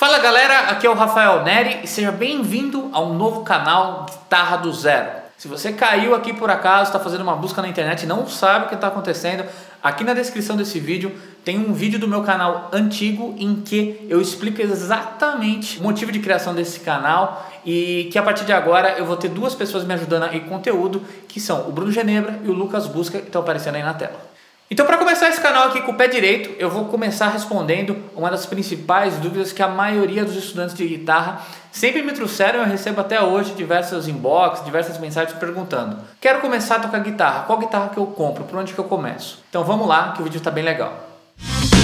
Fala galera, aqui é o Rafael Neri e seja bem-vindo a um novo canal Guitarra do Zero. Se você caiu aqui por acaso, está fazendo uma busca na internet e não sabe o que está acontecendo, aqui na descrição desse vídeo tem um vídeo do meu canal antigo em que eu explico exatamente o motivo de criação desse canal e que a partir de agora eu vou ter duas pessoas me ajudando com conteúdo, que são o Bruno Genebra e o Lucas Busca, que estão aparecendo aí na tela. Então, para começar esse canal aqui com o pé direito, eu vou começar respondendo uma das principais dúvidas que a maioria dos estudantes de guitarra sempre me trouxeram. Eu recebo até hoje diversos inbox, diversas mensagens perguntando: Quero começar a tocar guitarra, qual guitarra que eu compro? Por onde que eu começo? Então, vamos lá, que o vídeo está bem legal. querendo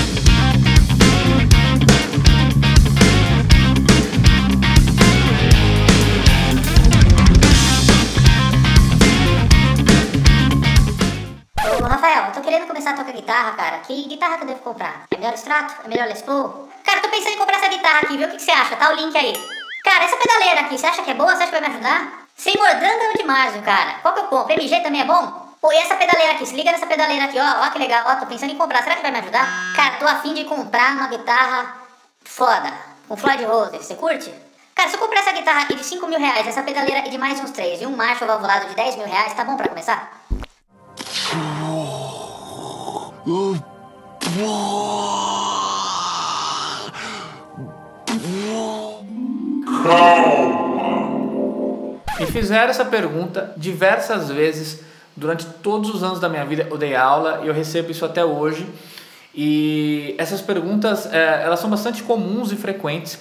comprar? É melhor Les Paul? Cara, tô pensando em comprar essa guitarra aqui, viu? O que, você acha? Tá o link aí. Cara, essa pedaleira aqui, você acha que é boa? Você acha que vai me ajudar? Sem mordanga é demais, cara. Qual que eu compro? MG também é bom? Pô, e essa pedaleira aqui? Se liga nessa pedaleira aqui, ó. Ó que legal. Ó, tô pensando em comprar. Será que vai me ajudar? Cara, tô afim de comprar uma guitarra foda. Com Floyd Rose. Você curte? Cara, se eu comprar essa guitarra aqui de 5 mil reais, essa pedaleira aqui de mais uns 3 e um Marshall valvulado de 10 mil reais, tá bom pra começar? Me fizeram essa pergunta diversas vezes durante todos os anos da minha vida. Eu dei aula e eu recebo isso até hoje. E essas perguntas, é, elas são bastante comuns e frequentes.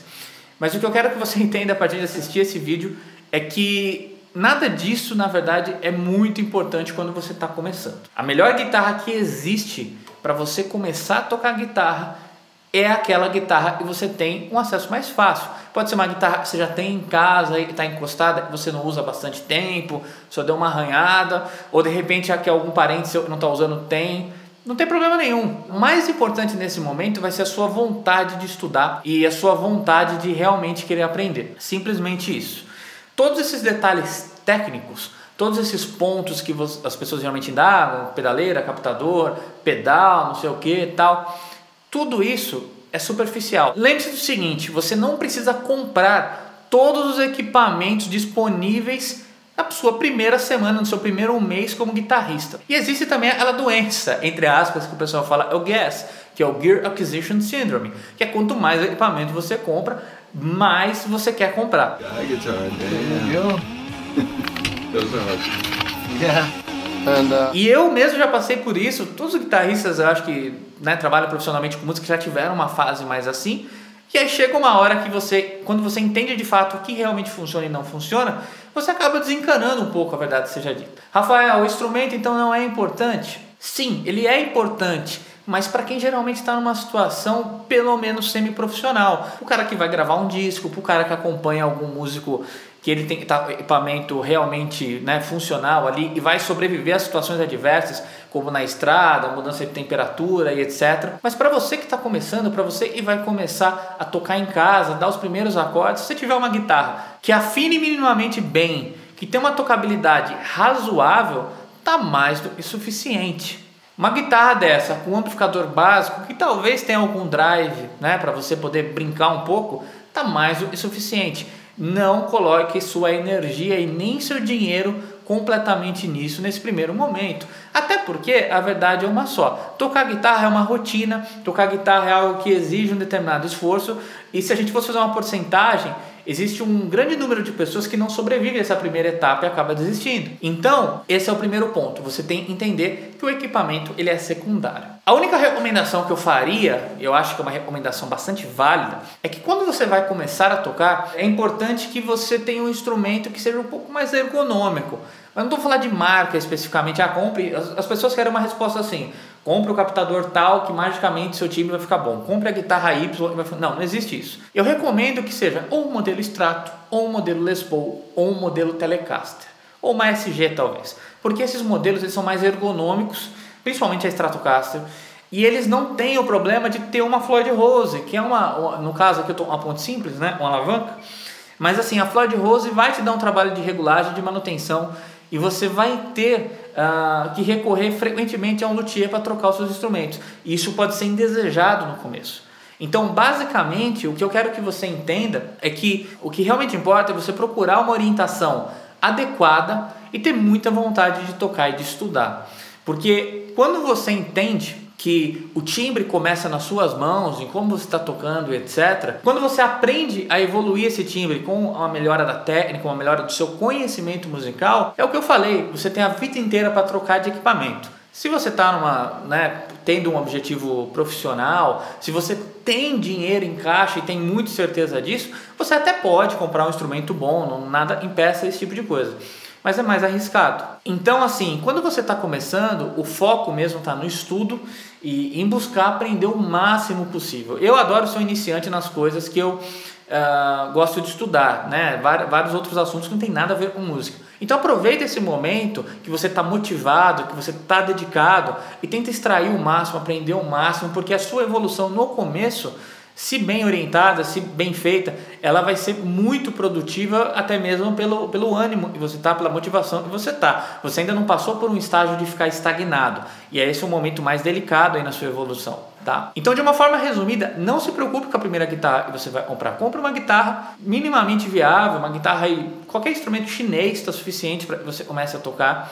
Mas o que eu quero que você entenda a partir de assistir esse vídeo é que Nada disso, na verdade, é muito importante quando você está começando. A melhor guitarra que existe para você começar a tocar guitarra é aquela guitarra que você tem um acesso mais fácil. Pode ser uma guitarra que você já tem em casa e está encostada, que você não usa bastante tempo, só deu uma arranhada, ou de repente a que algum parente seu não está usando tem. Não tem problema nenhum. O mais importante nesse momento vai ser a sua vontade de estudar e a sua vontade de realmente querer aprender. Simplesmente isso. Todos esses detalhes técnicos, todos esses pontos que as pessoas geralmente indagam, pedaleira, captador, pedal, não sei o que tal, tudo isso é superficial. Lembre-se do seguinte: você não precisa comprar todos os equipamentos disponíveis na sua primeira semana, no seu primeiro mês como guitarrista. E existe também aquela doença, entre aspas, que o pessoal fala, é o GAS, que é o Gear Acquisition Syndrome, que é quanto mais equipamento você compra, mais você quer comprar. E eu mesmo já passei por isso. Todos os guitarristas, eu acho que né, trabalham profissionalmente com música já tiveram uma fase mais assim. E aí chega uma hora que você, quando você entende de fato o que realmente funciona e não funciona, você acaba desencanando um pouco, a verdade seja dita. Rafael, o instrumento então não é importante? Sim, ele é importante mas para quem geralmente está numa situação pelo menos semi-profissional. O cara que vai gravar um disco, o cara que acompanha algum músico que ele tem tá, equipamento realmente né, funcional ali e vai sobreviver a situações adversas, como na estrada, mudança de temperatura e etc. Mas para você que está começando, para você que vai começar a tocar em casa, dar os primeiros acordes, se você tiver uma guitarra que afine minimamente bem, que tem uma tocabilidade razoável, tá mais do que suficiente. Uma guitarra dessa com um amplificador básico que talvez tenha algum drive, né, para você poder brincar um pouco, tá mais do que suficiente. Não coloque sua energia e nem seu dinheiro completamente nisso nesse primeiro momento. Até porque a verdade é uma só. Tocar guitarra é uma rotina, tocar guitarra é algo que exige um determinado esforço, e se a gente fosse fazer uma porcentagem, existe um grande número de pessoas que não sobrevivem a essa primeira etapa e acaba desistindo. Então, esse é o primeiro ponto. Você tem que entender que o equipamento ele é secundário. A única recomendação que eu faria, eu acho que é uma recomendação bastante válida, é que quando você vai começar a tocar, é importante que você tenha um instrumento que seja um pouco mais ergonômico. Eu não estou falando de marca especificamente, ah, compre. As pessoas querem uma resposta assim: compre o captador tal que magicamente seu timbre vai ficar bom. Compre a guitarra Y e vai Não, não existe isso. Eu recomendo que seja ou um modelo Strato, ou um modelo Les Paul, ou um modelo Telecaster, ou uma SG talvez. Porque esses modelos eles são mais ergonômicos, principalmente a Stratocaster. E eles não têm o problema de ter uma Floyd Rose, que é uma, no caso aqui eu estou uma ponte simples, né, uma alavanca. Mas assim, a Floyd Rose vai te dar um trabalho de regulagem, de manutenção e você vai ter uh, que recorrer frequentemente a um luthier para trocar os seus instrumentos. Isso pode ser indesejado no começo. Então, basicamente, o que eu quero que você entenda é que o que realmente importa é você procurar uma orientação adequada e ter muita vontade de tocar e de estudar. Porque quando você entende que o timbre começa nas suas mãos, em como você está tocando, etc. Quando você aprende a evoluir esse timbre com a melhora da técnica, uma melhora do seu conhecimento musical, é o que eu falei, você tem a vida inteira para trocar de equipamento. Se você está numa, né, tendo um objetivo profissional, se você tem dinheiro em caixa e tem muita certeza disso, você até pode comprar um instrumento bom, não nada impeça esse tipo de coisa mas é mais arriscado. Então, assim, quando você está começando, o foco mesmo está no estudo e em buscar aprender o máximo possível. Eu adoro ser um iniciante nas coisas que eu uh, gosto de estudar, né? Vários outros assuntos que não tem nada a ver com música. Então aproveita esse momento que você está motivado, que você está dedicado e tenta extrair o máximo, aprender o máximo, porque a sua evolução no começo se bem orientada, se bem feita, ela vai ser muito produtiva até mesmo pelo, pelo ânimo que você tá, pela motivação que você tá. Você ainda não passou por um estágio de ficar estagnado e é esse o momento mais delicado aí na sua evolução, tá? Então, de uma forma resumida, não se preocupe com a primeira guitarra que você vai comprar. Compre uma guitarra minimamente viável, uma guitarra aí, qualquer instrumento chinês está suficiente para que você comece a tocar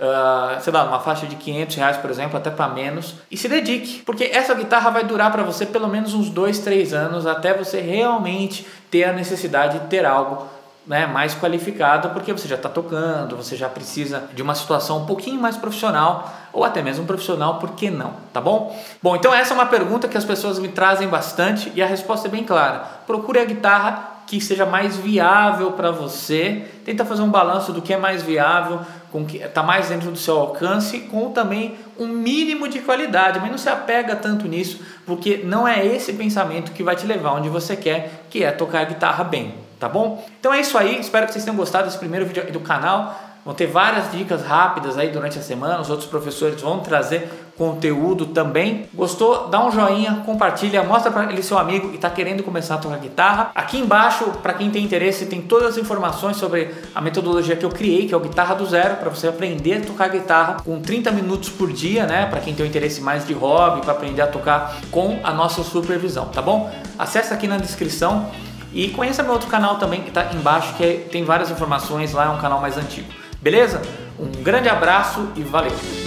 uh, sei lá, uma faixa de 500 reais, por exemplo, até para menos, e se dedique, porque essa guitarra vai durar para você pelo menos uns 2, 3 anos até você realmente ter a necessidade de ter algo né, mais qualificado, porque você já está tocando, você já precisa de uma situação um pouquinho mais profissional, ou até mesmo profissional, por que não? Tá bom? Bom, então essa é uma pergunta que as pessoas me trazem bastante e a resposta é bem clara. Procure a guitarra que seja mais viável para você. Tenta fazer um balanço do que é mais viável, com que está mais dentro do seu alcance, com também um mínimo de qualidade, mas não se apega tanto nisso, porque não é esse pensamento que vai te levar onde você quer, que é tocar a guitarra bem, tá bom? Então é isso aí, espero que vocês tenham gostado desse primeiro vídeo do canal. Vão ter várias dicas rápidas aí durante a semana, os outros professores vão trazer conteúdo também. Gostou? Dá um joinha, compartilha, mostra para ele seu amigo e está querendo começar a tocar guitarra. Aqui embaixo, para quem tem interesse, tem todas as informações sobre a metodologia que eu criei, que é o Guitarra do Zero, para você aprender a tocar guitarra com 30 minutos por dia, né? Para quem tem um interesse mais de hobby, para aprender a tocar com a nossa supervisão, tá bom? Acesse aqui na descrição e conheça meu outro canal também que está embaixo, que é, tem várias informações lá, é um canal mais antigo. Beleza? Um grande abraço e valeu!